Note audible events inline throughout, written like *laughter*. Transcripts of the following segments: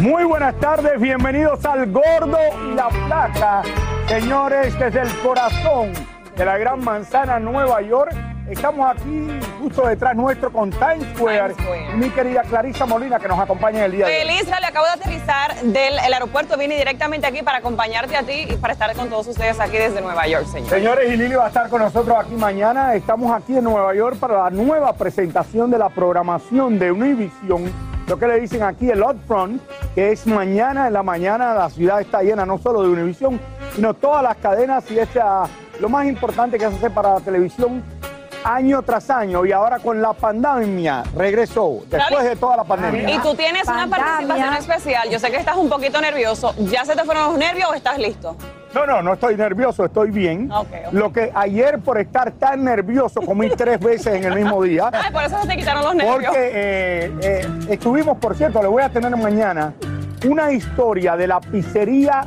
Muy buenas tardes, bienvenidos al Gordo y la Flaca. Señores, desde el corazón de la Gran Manzana, Nueva York, estamos aquí justo detrás nuestro con Times Square. Times Square. Mi querida Clarisa Molina, que nos acompaña en el día de hoy. Feliz, le acabo de aterrizar del el aeropuerto, vine directamente aquí para acompañarte a ti y para estar con todos ustedes aquí desde Nueva York, señor. Señores, y Lili va a estar con nosotros aquí mañana. Estamos aquí en Nueva York para la nueva presentación de la programación de Univision. Lo que le dicen aquí el Upfront, que es mañana en la mañana. La ciudad está llena no solo de Univision, sino todas las cadenas. Y es ah, lo más importante que se hace para la televisión año tras año. Y ahora con la pandemia regresó, después de toda la pandemia. Y tú tienes una participación especial. Yo sé que estás un poquito nervioso. ¿Ya se te fueron los nervios o estás listo? No, no, no estoy nervioso, estoy bien. Ok. Lo que ayer por estar tan nervioso comí tres veces en el mismo día. *laughs* Ay, por eso se te quitaron los nervios. Porque eh, eh, estuvimos, por cierto, le voy a tener mañana una historia de la pizzería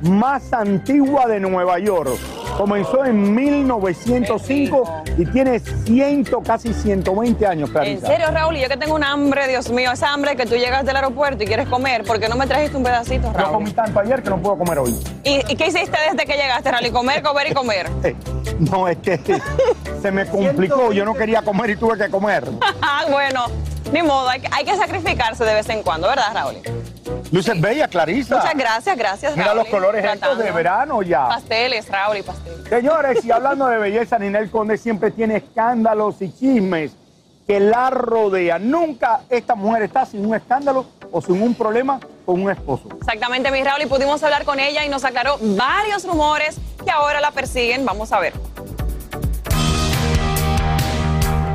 más antigua de Nueva York. Comenzó en 1905 y tiene ciento, casi 120 años, En serio, Raúl, y yo que tengo un hambre, Dios mío, esa hambre que tú llegas del aeropuerto y quieres comer, ¿por qué no me trajiste un pedacito, Yo Raúl? comí tanto ayer que no puedo comer hoy. ¿Y, y qué hiciste desde que llegaste, Raúl? Y comer, comer y comer. *laughs* Eh, No, es que *laughs* se me complicó. Yo no quería comer y tuve que comer. *laughs* Ah, bueno, ni modo, hay, que- hay que sacrificarse de vez en cuando, ¿verdad, Raúl? Luces bella, Clarisa. Muchas gracias, gracias, Mira Raúl. los colores estos de verano ya. Pasteles, Raúl, y pasteles. Señores, y hablando de belleza, Ninel Conde siempre tiene escándalos y chismes que la rodean. Nunca esta mujer está sin un escándalo o sin un problema con un esposo. Exactamente, mi Raúl, y pudimos hablar con ella y nos aclaró varios rumores que ahora la persiguen. Vamos a ver.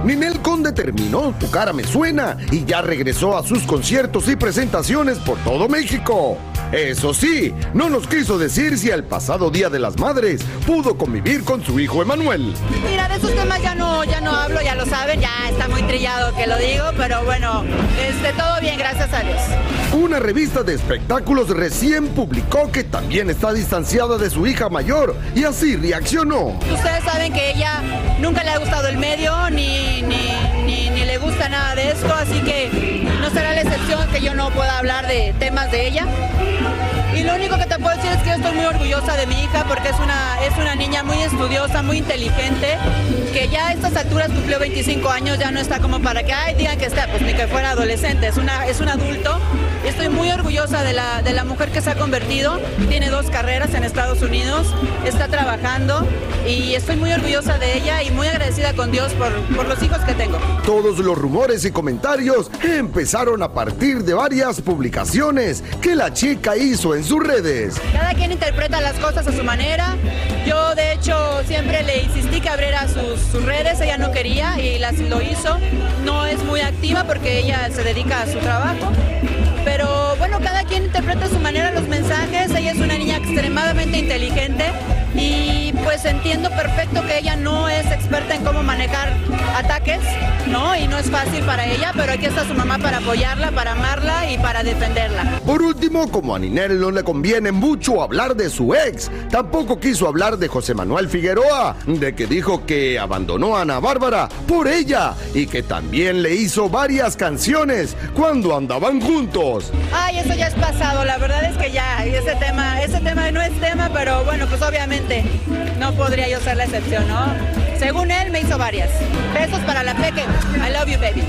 Ninel Conde terminó Tu cara me suena y ya regresó a sus conciertos y presentaciones por todo México. Eso sí, no nos quiso decir si el pasado Día de las Madres pudo convivir con su hijo Emanuel. Mira, de esos temas ya no, ya no hablo, ya lo saben, ya está muy trillado que lo digo, pero bueno, este, todo bien, gracias a Dios. Una revista de espectáculos recién publicó que también está distanciada de su hija mayor y así reaccionó. Ustedes saben que ella nunca le ha gustado el medio, ni, ni, gusta nada de esto, así que no será la excepción que yo no pueda hablar de temas de ella. Y lo único que te puedo decir es que yo estoy muy orgullosa de mi hija porque es una, es una niña muy estudiosa, muy inteligente, que ya a estas alturas cumplió 25 años, ya no está como para que, digan que está, pues ni que fuera adolescente, es, una, es un adulto. Estoy muy orgullosa de la, de la mujer que se ha convertido, tiene dos carreras en Estados Unidos, está trabajando y estoy muy orgullosa de ella y muy agradecida con Dios por, por los hijos que tengo. Todos los rumores y comentarios empezaron a partir de varias publicaciones que la chica hizo en sus redes. Cada quien interpreta las cosas a su manera. Yo, de hecho, siempre le insistí que abriera sus, sus redes. Ella no quería y las, lo hizo. No es muy activa porque ella se dedica a su trabajo. Pero bueno, cada quien interpreta a su manera los mensajes. Ella es una niña extremadamente inteligente y pues entiendo perfecto que ella no es experta en cómo manejar ataques, ¿no? Y no es fácil para ella, pero aquí está su mamá para apoyarla, para amarla y para defenderla. Por último, como a Ninel no le conviene mucho hablar de su ex, tampoco quiso hablar de José Manuel Figueroa, de que dijo que abandonó a Ana Bárbara por ella y que también le hizo varias canciones cuando andaban juntos. Ay, eso ya es pasado, la verdad es que ya, y ese tema, ese tema no es tema, pero bueno, pues obviamente no podría yo ser la excepción, ¿no? Según él me hizo varias. Besos para la peque. I love you, baby.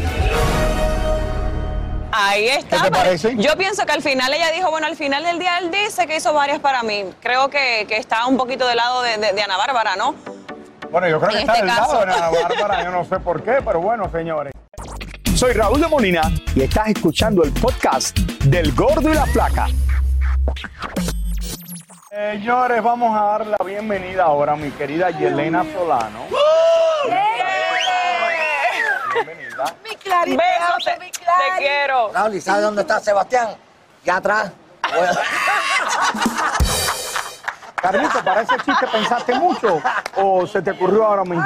Ahí está. ¿Qué te pero parece? Yo pienso que al final ella dijo, bueno, al final del día él dice que hizo varias para mí. Creo que, que está un poquito del lado de, de- de Ana Bárbara, ¿no? Bueno, yo creo que está este del caso. lado de Ana Bárbara, yo no *laughs* sé por qué, pero bueno, señores. Soy Raúl de Molina y estás escuchando el podcast del Gordo y la Flaca. Señores, vamos a dar la bienvenida ahora a mi querida Yelena Solano. Bienvenida. Mi Clarita, Besos, te, mi te quiero. Raúl, ¿y sabe dónde está Sebastián? Ya atrás. *laughs* Carlito, ¿para ese chiste pensaste mucho o se te ocurrió ahora mismo?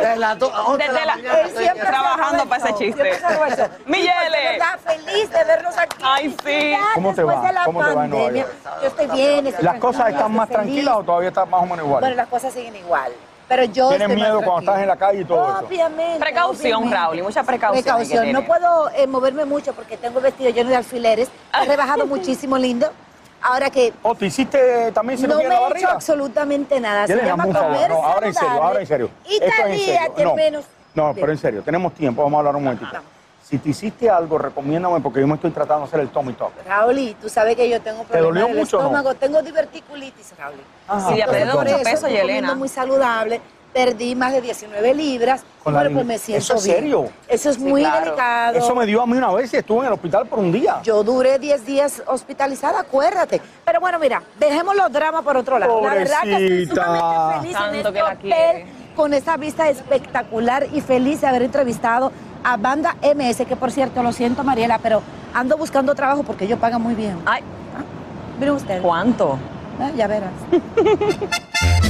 desde las do- 11 de Desde la- mañana él estoy siempre trabajando para ese chiste. Siempre salgo eso. Mi Sí, porque Yele. de verdad, feliz de verlos aquí. Ay, sí. Ya ¿Cómo te después va? de la ¿Cómo te va en Nueva York? Yo estoy bien. estoy ¿Las cosas están más feliz. tranquilas o todavía están más o menos igual? Bueno, las cosas siguen igual. Pero yo ¿Tienes miedo cuando estás en la calle y todo eso? Obviamente. Precaución, obviamente. Raúl, y mucha precaución Precaución. No puedo eh, moverme mucho porque tengo el vestido lleno de alfileres. He rebajado *laughs* muchísimo, lindo. Ahora que ¿O te hiciste también no cirugía me en la he hecho barriga? absolutamente nada. Se llama comer no, ahora en serio, ahora en serio. Y Esto es en serio. taríate No, menos. no, pero en serio, tenemos tiempo, vamos a hablar un momentito. Si te hiciste algo, recomiéndame porque yo me estoy tratando de hacer el Tommy Talk. Raúl, y tú sabes que yo tengo ¿Te dolió problemas del mucho o no? estómago, tengo diverticulitis, Raúl. Ajá. Sí, ya perdido mucho eso peso, Yelena. muy saludable. Perdí más de 19 libras. Con bueno, pues me siento ¿Eso es bien. serio? Eso es Sí, muy claro. delicado. Eso me dio a mí una vez y estuve en el hospital por un día. Yo duré 10 días hospitalizada, acuérdate. Pero bueno, mira, dejemos los dramas por otro lado. La verdad que estoy feliz en este que la hotel, con esta vista espectacular y feliz de haber entrevistado a Banda MS, que por cierto, lo siento Mariela, pero ando buscando trabajo porque ellos pagan muy bien. Ay, Miren ustedes. ¿cuánto? Ah, ya verás. *laughs*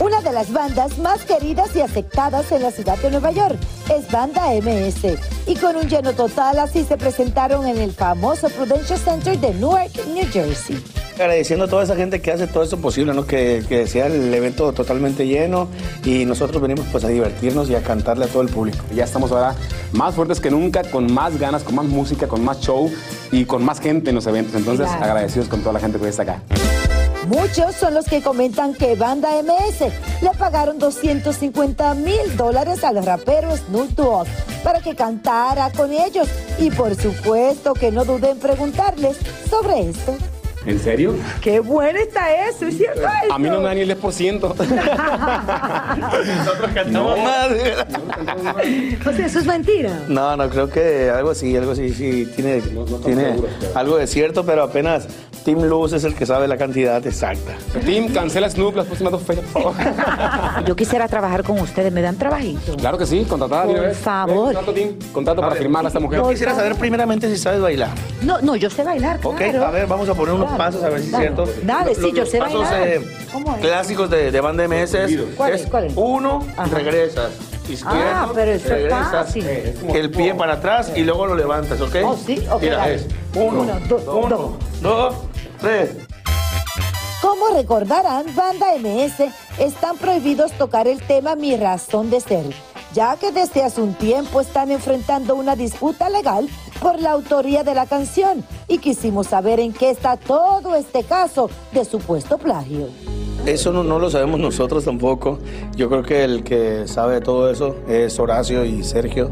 Una de las bandas más queridas y aceptadas en la ciudad de Nueva York es Banda MS. Y con un lleno total así se presentaron en el famoso Prudential Center de Newark, New Jersey. Agradeciendo a toda esa gente que hace todo esto posible, ¿no? que, que sea el evento totalmente lleno y nosotros venimos pues a divertirnos y a cantarle a todo el público. Ya estamos ahora más fuertes que nunca, con más ganas, con más música, con más show y con más gente en los eventos. Entonces, Claro. agradecidos con toda la gente que está acá. Muchos son los que comentan que Banda MS le pagaron 250 mil dólares al rapero Snoop Dogg para que cantara con ellos. Y por supuesto que no duden en preguntarles sobre esto. ¿En serio? Qué bueno está eso, ¿es cierto? A mí no me dan ni el 10%. Nosotros cantamos más. O sea, eso es mentira. No, no, creo que algo así, algo así, sí, tiene, tiene algo de cierto, pero apenas Tim Luz es el que sabe la cantidad exacta. Tim, cancela Snoop las próximas dos fechas, por favor. *laughs* Yo quisiera trabajar con ustedes, ¿me dan trabajito? Claro que sí, contratada Por vez. favor. Ven, Contrato, Tim, contrato para firmar a esta mujer. Yo quisiera saber primeramente si sabes bailar. No, no, yo sé bailar, Ok, claro. a ver, vamos a poner unos Claro. pasos a ver si es cierto. dale, sí, Los- yo sé pasos bailar. eh, ¿Cómo es? clásicos de, de banda MS es, ¿Cuál es? es ¿Cuál es? uno, Ajá. regresas. Izquierdo, Ah, pero eso es regresas, fácil. eh, el pie para atrás y luego lo levantas, ¿ok? Oh, sí, ok, Mira, dale. es uno, Uno, dos, uno, dos. dos, tres. Como recordarán, Banda MS están prohibidos tocar el tema Mi razón de ser, ya que desde hace un tiempo están enfrentando una disputa legal por la autoría de la canción y quisimos saber en qué está todo este caso de supuesto plagio. Eso no, no lo sabemos nosotros tampoco. Yo creo que el que sabe de todo eso es Horacio y Sergio.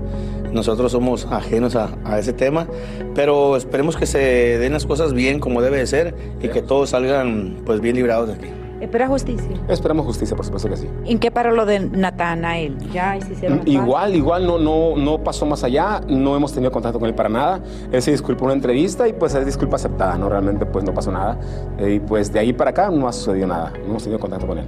Nosotros somos ajenos a, a ese tema, pero esperemos que se den las cosas bien como debe de ser y que todos salgan pues bien librados de aquí. Espera justicia. Esperamos justicia, por supuesto que sí. ¿En qué paró lo de Natanael? Ya se hicieron Igual, igual no, no, no pasó más allá, no hemos tenido contacto con él para nada. Él se disculpó en una entrevista y pues es disculpa aceptada, ¿no? Realmente pues no pasó nada. Eh, y pues de ahí para acá no ha sucedido nada, no hemos tenido contacto con él.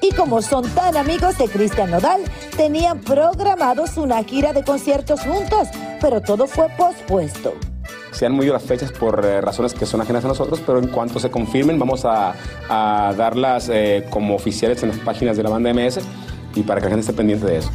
Y como son tan amigos de Cristian Nodal, tenían programados una gira de conciertos juntos, pero todo fue pospuesto. Se han movido las fechas por eh, razones que son ajenas a nosotros, pero en cuanto se confirmen vamos a, a darlas eh, como oficiales en las páginas de la banda MS y para que la gente esté pendiente de eso.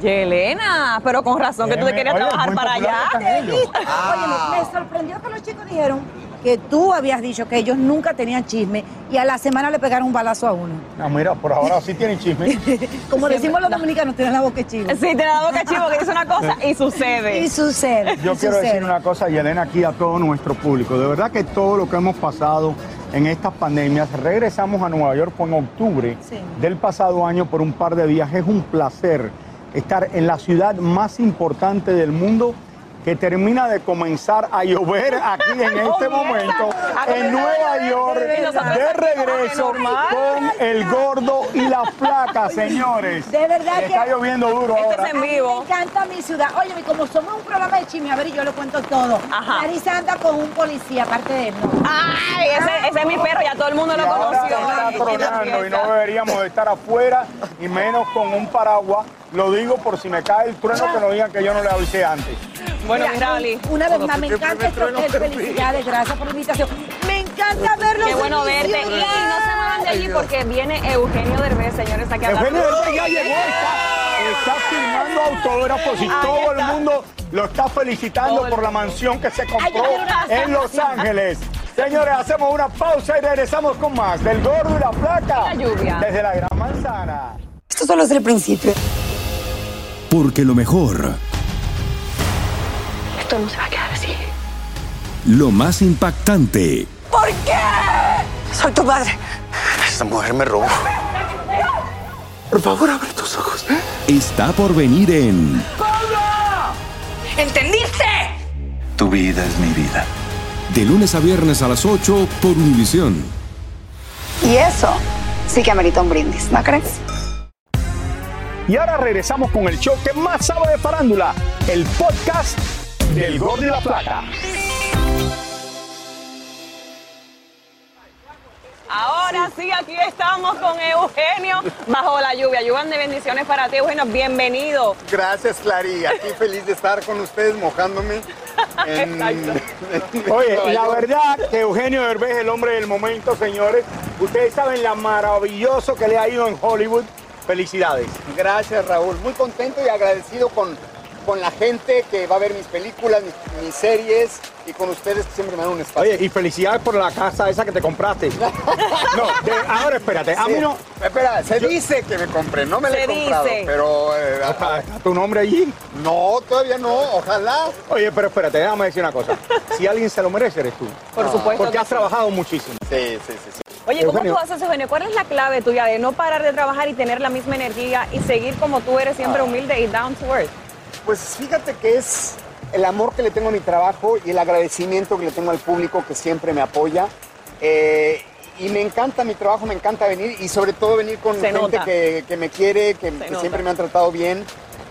Yelena, pero con razón que tú te querías Oye, trabajar para allá. Oye, me, me sorprendió que los chicos dijeron que tú habías dicho que ellos nunca tenían chisme y a la semana le pegaron un balazo a uno. No, mira, por ahora sí tienen chisme. *laughs* Como decimos los dominicanos, tienen la boca chiva. Sí, tiene la boca chivo que dice una cosa y sucede. Y sucede. Yo y quiero sucede. decir una cosa, Yelena, aquí a todo nuestro público. De verdad que todo lo que hemos pasado en estas pandemias, regresamos a Nueva York fue en octubre Sí. del pasado año por un par de días. Es un placer estar en la ciudad más importante del mundo que termina de comenzar a llover aquí en este momento en Nueva York de regreso con el gordo y la flaca, señores. De verdad que Está lloviendo duro ahora. es en vivo. Me encanta mi ciudad. Oye, y como somos un programa de chisme, a ver, y yo lo cuento todo. Larisa anda con un policía, aparte de él. Ay, ese, es mi perro, ya todo el mundo lo conoció. y no deberíamos de estar afuera y menos con un paraguas. Lo digo por si me cae el trueno que no digan que yo no le avisé antes. Bueno, Mira. Una vez más, me encanta esto. Felicidades, gracias por la invitación. Me encanta verlos. Qué bueno verte. Y, no se muevan de allí porque viene Eugenio Derbez, señores, aquí a. Eugenio Derbez ya llegó, está, firmando autógrafos y todo el mundo lo está felicitando por la mansión que se compró en Los Ángeles. Señores, hacemos una pausa y regresamos con más del gordo y la placa. La lluvia. Desde la Gran Manzana. Esto solo es el principio. Porque lo mejor, Esto no se va a quedar así. lo más impactante, ¿Por qué? Soy tu padre. Esta mujer me robó. Por favor, abre tus ojos. está por venir en ¿Entendiste? Tu vida es mi vida. De lunes a viernes a las 8 por Univisión. Y eso sí que amerita un brindis, ¿no crees? Y ahora regresamos con el show que más sabe de farándula, el podcast del gordo y la placa. Ahora sí, aquí estamos con Eugenio bajo la lluvia. Lluvian de bendiciones para ti, Eugenio. Bienvenido. Gracias, Clary. Aquí *laughs* feliz de estar con ustedes mojándome. En, *laughs* Oye, la verdad que Eugenio Derbez es el hombre del momento, señores. Ustedes saben la maravilloso que le ha ido en Hollywood. Felicidades. Gracias, Raúl. Muy contento y agradecido con, con la gente que va a ver mis películas, mis, mis series y con ustedes que siempre me dan un espacio. Oye, y felicidades por la casa esa que te compraste. *laughs* No, de- ahora espérate, a Sí. mí no. Espera, se dice que me compré, no me la he comprado, dice. pero... eh, ¿Está, está tu nombre allí? no, todavía no, ojalá. Oye, pero espérate, déjame decir una cosa. Si alguien se lo merece, eres tú. Por supuesto Porque que has sí. trabajado muchísimo. Sí, sí, sí. sí. Oye, ¿cómo Eugenio. tú haces, Eugenio? ¿Cuál es la clave tuya de no parar de trabajar y tener la misma energía y seguir como tú eres, siempre humilde y down to earth? Pues fíjate que es el amor que le tengo a mi trabajo y el agradecimiento que le tengo al público que siempre me apoya. Eh, y me encanta mi trabajo, me encanta venir y sobre todo venir con Se gente que, que me quiere, que, siempre me han tratado bien.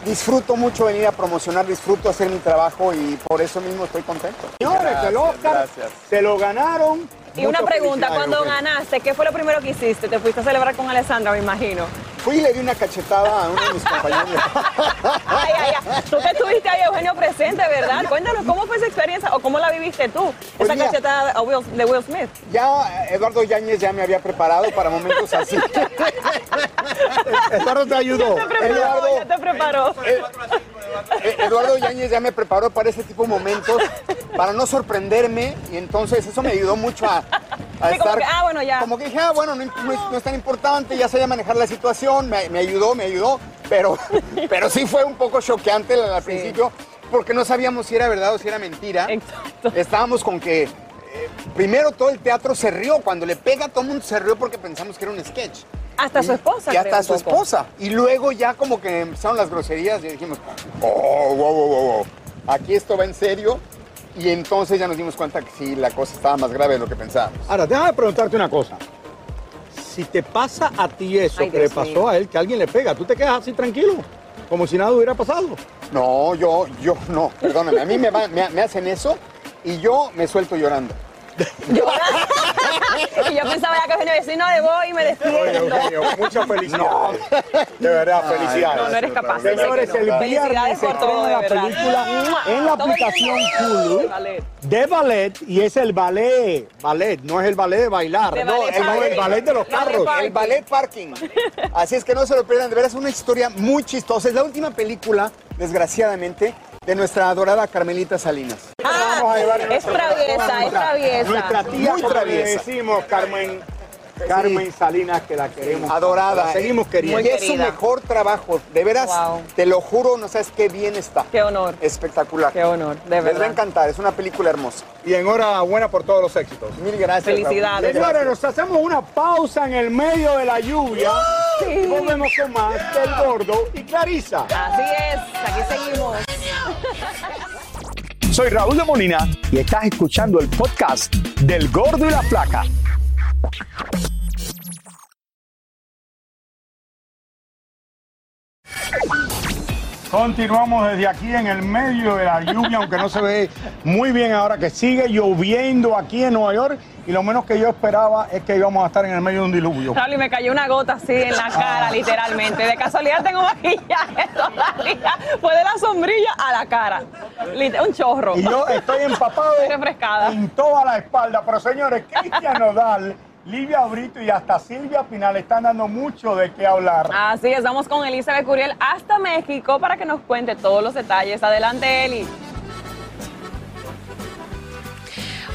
Disfruto mucho venir a promocionar, disfruto hacer mi trabajo y por eso mismo estoy contento. Señores, el Oscar gracias. se lo ganaron. Y una pregunta, cuando ganaste, ¿qué fue lo primero que hiciste? Te fuiste a celebrar con Alessandra, me imagino. Fui y le di una cachetada a uno de mis compañeros. *laughs* Ay, ay, ay. Tú que estuviste ahí, Eugenio, presente, ¿verdad? Cuéntanos, ¿cómo fue esa experiencia o cómo la viviste tú? Pues esa mira. cachetada a Will- de Will Smith. Ya Eduardo Yáñez ya me había preparado para momentos así. *laughs* Eduardo te ayudó. Ya te preparó, Eduardo. ya te preparó. Eh, Eduardo Yáñez ya me preparó para ese tipo de momentos, para no sorprenderme, y entonces eso me ayudó mucho a, a Sí, como estar. que, ah, bueno, ya. Como que dije, ah, bueno, no, no es, no es tan importante, ya sabía manejar la situación, me, me ayudó, me ayudó, pero, *laughs* pero sí fue un poco choqueante al, principio, porque no sabíamos si era verdad o si era mentira. Exacto. Estábamos con que. eh, primero todo el teatro se rió, cuando le pega todo el mundo se rió porque pensamos que era un sketch. Hasta su esposa. Y hasta su poco. esposa. Y luego ya como que empezaron las groserías y dijimos, oh, wow, wow, wow, wow. aquí esto va en serio. Y entonces ya nos dimos cuenta que sí, la cosa estaba más grave de lo que pensábamos. Ahora, déjame preguntarte una cosa. Si te pasa a ti eso Ay, que le pasó mío. a él, que alguien le pega, ¿tú te quedas así tranquilo? Como si nada hubiera pasado. No, yo, yo, no, perdóname, a mí me, va- me, me hacen eso y yo me suelto llorando. *laughs* y yo pensaba ya que venía vecino de voz y me despido. Oye, Eugenio, muchas felicidades. De verdad, felicidades. No, no eres capaz. Señores, el viernes se estrena la película en la aplicación. Hulu de ballet y es el ballet, ballet, no es el ballet de bailar, De no, ballet el, parking. el ballet de los carros. El ballet parking. Así es que no se lo pierdan, de veras es una historia muy chistosa. Es la última película, desgraciadamente, de nuestra adorada Carmelita Salinas. Ah, Vamos a llevar en es traviesa, es traviesa. Nuestra tía, Muy como le traviesa. decimos, Carmen, Carmen Salinas, que la queremos. Adorada. La seguimos queriendo. Y es su mejor trabajo. De veras, Wow. te lo juro, no sabes qué bien está. Qué honor. Espectacular. Qué honor, de Les va verdad. a encantar, es una película hermosa. Y enhorabuena por todos los éxitos. Mil gracias. Felicidades. Señores, nos hacemos una pausa en el medio de la lluvia. Y volvemos con más del gordo y Clarisa. Así es, aquí seguimos. Soy Raúl de Molina y estás escuchando el podcast del gordo y la flaca. Continuamos desde aquí en el medio de la lluvia, aunque no se ve muy bien ahora que sigue lloviendo aquí en Nueva York y lo menos que yo esperaba es que íbamos a estar en el medio de un diluvio. Raúl, y me cayó una gota así en la cara, literalmente. De casualidad tengo *laughs* maquillaje todavía. Fue de la sombrilla a la cara. Un chorro. Y yo estoy empapado Estoy refrescada. en toda la espalda. Pero señores, Cristian Nodal, Livia Brito y hasta Silvia Pinal están dando mucho de qué hablar. Así es, vamos con Elizabeth Curiel hasta México para que nos cuente todos los detalles. Adelante, Eli.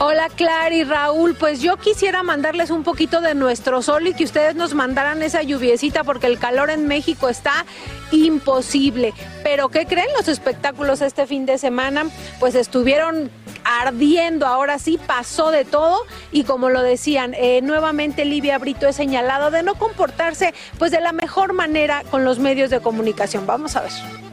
Hola Clara y Raúl, pues yo quisiera mandarles un poquito de nuestro sol y que ustedes nos mandaran esa lluviecita porque el calor en México está imposible. Pero ¿qué creen? Los espectáculos este fin de semana pues estuvieron ardiendo, ahora sí pasó de todo y como lo decían, eh, nuevamente Livia Brito es señalado de no comportarse pues de la mejor manera con los medios de comunicación. Vamos a ver.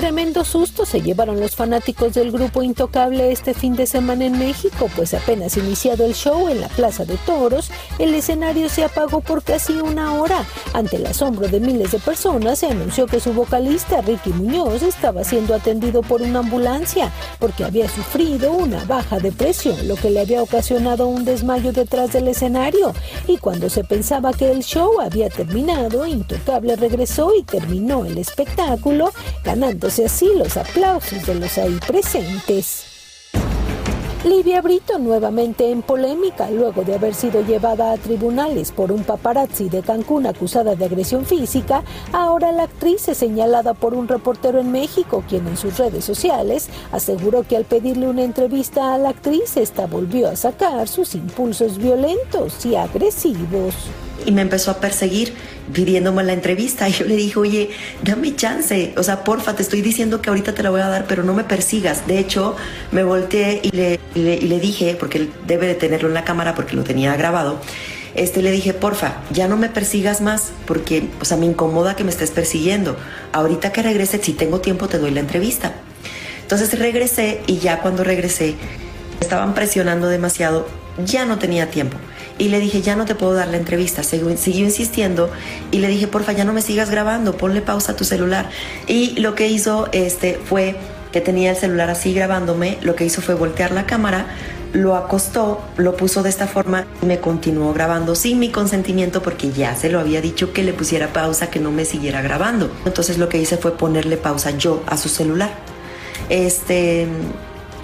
Tremendo susto se llevaron los fanáticos del grupo Intocable este fin de semana en México, pues apenas iniciado el show en la Plaza de Toros, el escenario se apagó por casi una hora. Ante el asombro de miles de personas, se anunció que su vocalista Ricky Muñoz estaba siendo atendido por una ambulancia porque había sufrido una baja de presión, lo que le había ocasionado un desmayo detrás del escenario. Y cuando se pensaba que el show había terminado, Intocable regresó y terminó el espectáculo, así los aplausos de los ahí presentes. Livia Brito nuevamente en polémica luego de haber sido llevada a tribunales por un paparazzi de Cancún acusada de agresión física, ahora la actriz es señalada por un reportero en México quien en sus redes sociales aseguró que al pedirle una entrevista a la actriz esta volvió a sacar sus impulsos violentos y agresivos. Y me empezó a perseguir pidiéndome la entrevista *laughs* y yo le dije, oye, dame chance, o sea, porfa, te estoy diciendo que ahorita te la voy a dar, pero no me persigas. De hecho, me volteé y le, y le, y le dije, porque él debe de tenerlo en la cámara porque lo tenía grabado, este, le dije, porfa, ya no me persigas más porque, o sea, me incomoda que me estés persiguiendo. Ahorita que regrese, si tengo tiempo, te doy la entrevista. Entonces regresé y ya cuando regresé, estaban presionando demasiado, ya no tenía tiempo. Y le dije, ya no te puedo dar la entrevista. Siguió, insistiendo y le dije, porfa, ya no me sigas grabando, ponle pausa a tu celular. Y lo que hizo este, fue que tenía el celular así grabándome, lo que hizo fue voltear la cámara, lo acostó, lo puso de esta forma y me continuó grabando sin mi consentimiento porque ya se lo había dicho que le pusiera pausa, que no me siguiera grabando. Entonces lo que hice fue ponerle pausa yo a su celular. Este,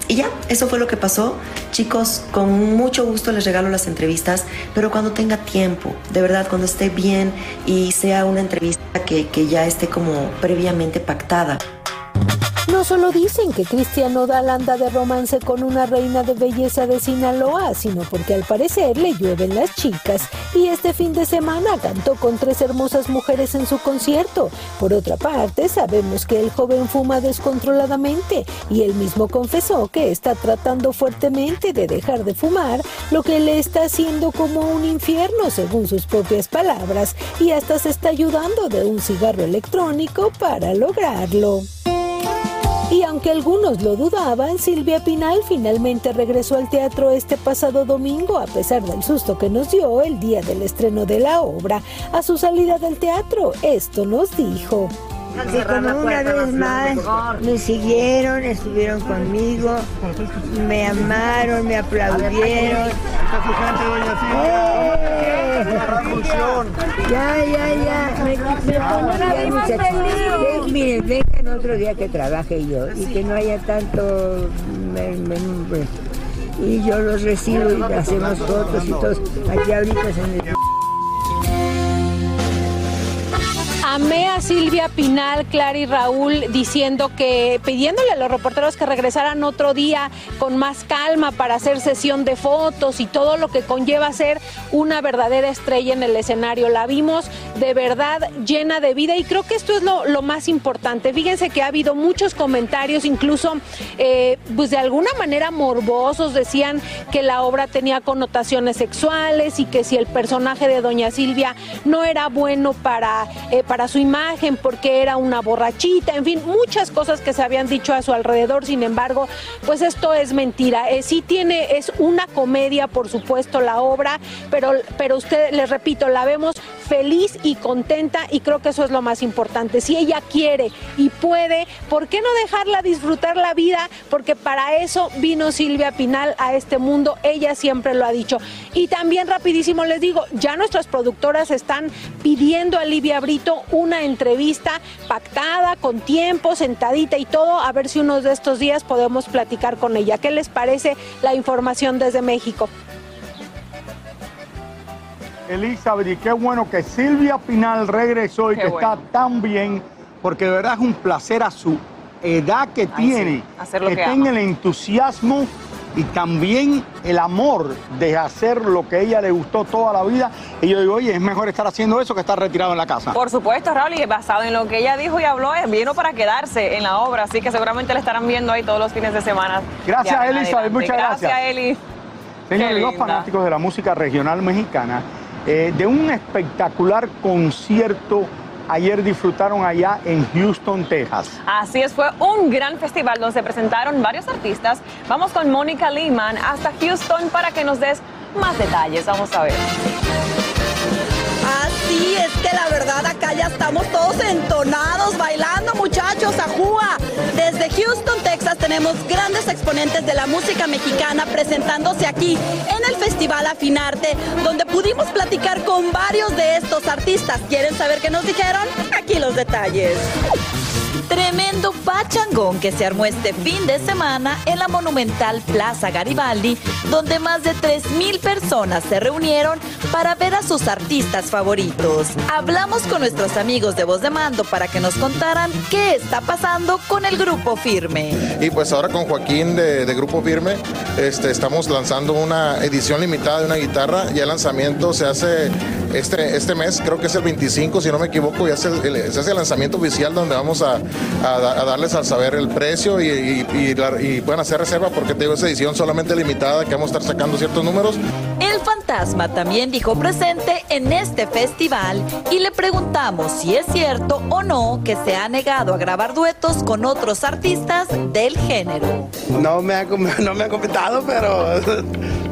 y ya, eso fue lo que pasó. Chicos, con mucho gusto les regalo las entrevistas, pero cuando tenga tiempo, de verdad, cuando esté bien y sea una entrevista que, que ya esté como previamente pactada. No solo dicen que Cristian Nodal anda de romance con una reina de belleza de Sinaloa, sino porque al parecer le llueven las chicas y este fin de semana cantó con tres hermosas mujeres en su concierto. Por otra parte, sabemos que el joven fuma descontroladamente y él mismo confesó que está tratando fuertemente de dejar de fumar, lo que le está haciendo como un infierno según sus propias palabras y hasta se está ayudando de un cigarro electrónico para lograrlo. Y aunque algunos lo dudaban, Silvia Pinal finalmente regresó al teatro este pasado domingo a pesar del susto que nos dio el día del estreno de la obra. A su salida del teatro, esto nos dijo. Y como una vez más me siguieron, estuvieron conmigo, me amaron, me aplaudieron. Ya, ya, ya. Me, me. Ven, Miren, vengan otro día que trabaje yo y que no haya tanto y yo los recibo y hacemos fotos y todos aquí ahorita en el Amé a Silvia Pinal, Clara y Raúl diciendo que, pidiéndole a los reporteros que regresaran otro día con más calma para hacer sesión de fotos y todo lo que conlleva ser una verdadera estrella en el escenario. La vimos de verdad llena de vida y creo que esto es lo, lo más importante. Fíjense que ha habido muchos comentarios, incluso eh, pues de alguna manera morbosos, decían que la obra tenía connotaciones sexuales y que si el personaje de Doña Silvia no era bueno para, eh, para su imagen porque era una borrachita, en fin, muchas cosas que se habían dicho a su alrededor, sin embargo, pues esto es mentira. Eh, sí tiene, es una comedia, por supuesto, la obra, pero, pero usted, les repito, la vemos feliz y contenta y creo que eso es lo más importante. Si ella quiere y puede, ¿por qué no dejarla disfrutar la vida? Porque para eso vino Silvia Pinal a este mundo, ella siempre lo ha dicho. Y también rapidísimo les digo, ya nuestras productoras están pidiendo a Livia Brito una entrevista pactada, con tiempo, sentadita y todo, a ver si unos de estos días podemos platicar con ella. ¿Qué les parece la información desde México? Elizabeth, y qué bueno que Silvia Pinal regresó y Qué que bueno. está tan bien, porque de verdad es un placer a su edad que tiene, hacer lo que tenga el entusiasmo y también el amor de hacer lo que a ella le gustó toda la vida. Y yo digo, oye, es mejor estar haciendo eso que estar retirado en la casa. Por supuesto, Raúl, y basado en lo que ella dijo y habló, es vino para quedarse en la obra, así que seguramente la estarán viendo ahí todos los fines de semana. Gracias, Elizabeth, muchas gracias. Gracias, Eli. Señores, los fanáticos de la música regional mexicana, eh, de un espectacular concierto ayer disfrutaron allá en Houston, Texas. Así es, fue un gran festival donde se presentaron varios artistas. Vamos con Mónica Lehman hasta Houston para que nos des más detalles. Vamos a ver. Así es que la verdad acá ya estamos todos entonados, bailando tenemos grandes exponentes de la música mexicana presentándose aquí en el Festival Afinarte, donde pudimos platicar con varios de estos artistas. ¿Quieren saber qué nos dijeron? Aquí los detalles. Tremendo pachangón que se armó este fin de semana en la monumental Plaza Garibaldi, donde más de 3.000 personas se reunieron para ver a sus artistas favoritos. Hablamos con nuestros amigos de Voz de Mando para que nos contaran qué está pasando con el grupo firme. Y pues ahora con Joaquín de, Grupo Firme este, estamos lanzando una edición limitada de una guitarra. Ya el lanzamiento se hace este, este mes, creo que es el 25, si no me equivoco, ya se hace el lanzamiento oficial donde vamos a, a da- a darles al saber el precio y, y- y la- y pueden hacer reserva porque tengo esa edición solamente limitada que vamos a estar sacando ciertos números. El fantasma también dijo presente en este festival y le preguntamos si es cierto o no que se ha negado a grabar duetos con otros artistas del género. No me com- *laughs* no me han comentado, pero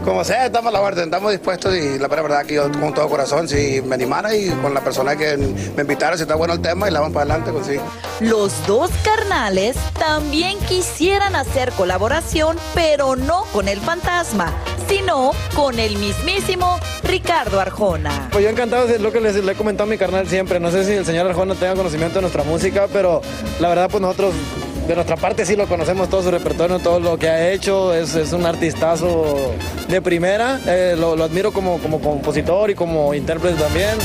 como sea, estamos a la orden, estamos dispuestos y la verdad que yo con todo corazón, si me animara y con la persona que me invitara, si está bueno el tema y la vamos para adelante, pues sí. Los dos carnales también quisieran hacer colaboración, pero no con el fantasma, sino con el mismísimo Ricardo Arjona. Pues yo encantado de lo que les, le he comentado a mi carnal siempre. No sé si el señor Arjona tenga conocimiento de nuestra música, pero la verdad, pues nosotros de nuestra parte sí lo conocemos, todo su repertorio, todo lo que ha hecho. Es, es un artistazo de primera. Eh, lo, lo admiro como, como compositor y como intérprete también.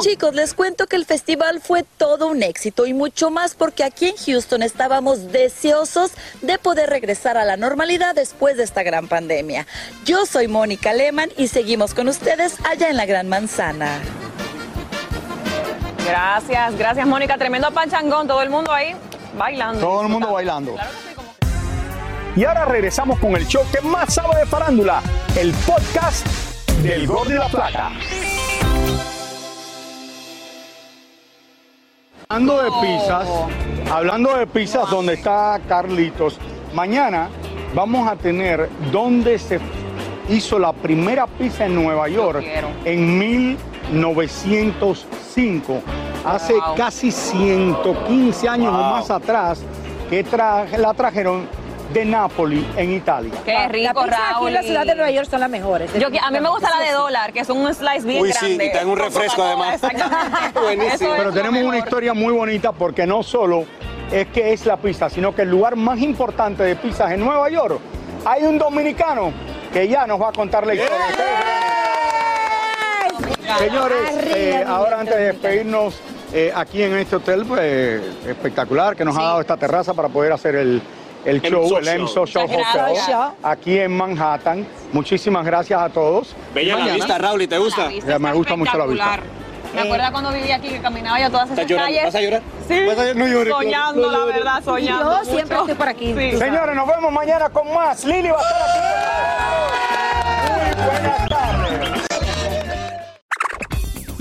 Chicos, les cuento que el festival fue todo un éxito y mucho más porque aquí en Houston estábamos deseosos de poder regresar a la normalidad después de esta gran pandemia. Yo soy Mónica Lehmann y seguimos con ustedes allá en la Gran Manzana. Gracias, gracias, Mónica. Tremendo panchangón, todo el mundo ahí bailando. Todo el mundo bailando. Y ahora regresamos con el show que más sabe de farándula, el podcast del Gol de la Plata. Hablando de pizzas, hablando de pizzas, donde está Carlitos, mañana vamos a tener donde se hizo la primera pizza en Nueva York en 1905. 1905, hace casi 115 años o más atrás, que tra- la trajeron de Nápoli, en Italia. Qué rico, La pizza aquí en la ciudad de Nueva York son las mejores. Yo, a mí me gusta la de Sí, sí. dólar, que es un slice bien Uy, sí, grande. y te dan un refresco además. *laughs* Buenísimo. Pero tenemos una historia muy bonita porque no solo es que es la pizza, sino que el lugar más importante de pizzas en Nueva York, hay un dominicano que ya nos va a contar la historia. Señores, eh, ahora antes de despedirnos eh, aquí en este hotel, pues espectacular que nos ha dado esta terraza para poder hacer el, el show, el Show. M-So Show Hotel, aquí en Manhattan. Muchísimas gracias a todos. Bella la vista, Raúl, ¿y te gusta? La vista Ya, me gusta mucho la vista. Me acuerdo cuando vivía aquí que caminaba yo todas esas calles. ¿Vas a llorar? Sí. ¿Vas a- no llores, Soñando, no la verdad, soñando. Yo siempre estoy por aquí. Sí. Señores, nos vemos mañana con más. Lili va a estar aquí. Muy buenas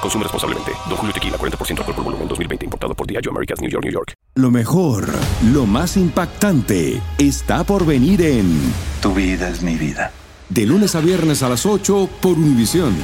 Consume responsablemente. Don Julio Tequila, 40% alcohol por volumen, 2020. Importado por Diageo Americas, New York, New York. Lo mejor, lo más impactante, está por venir en Tu vida es mi vida. De lunes a viernes a las 8 por Univisión.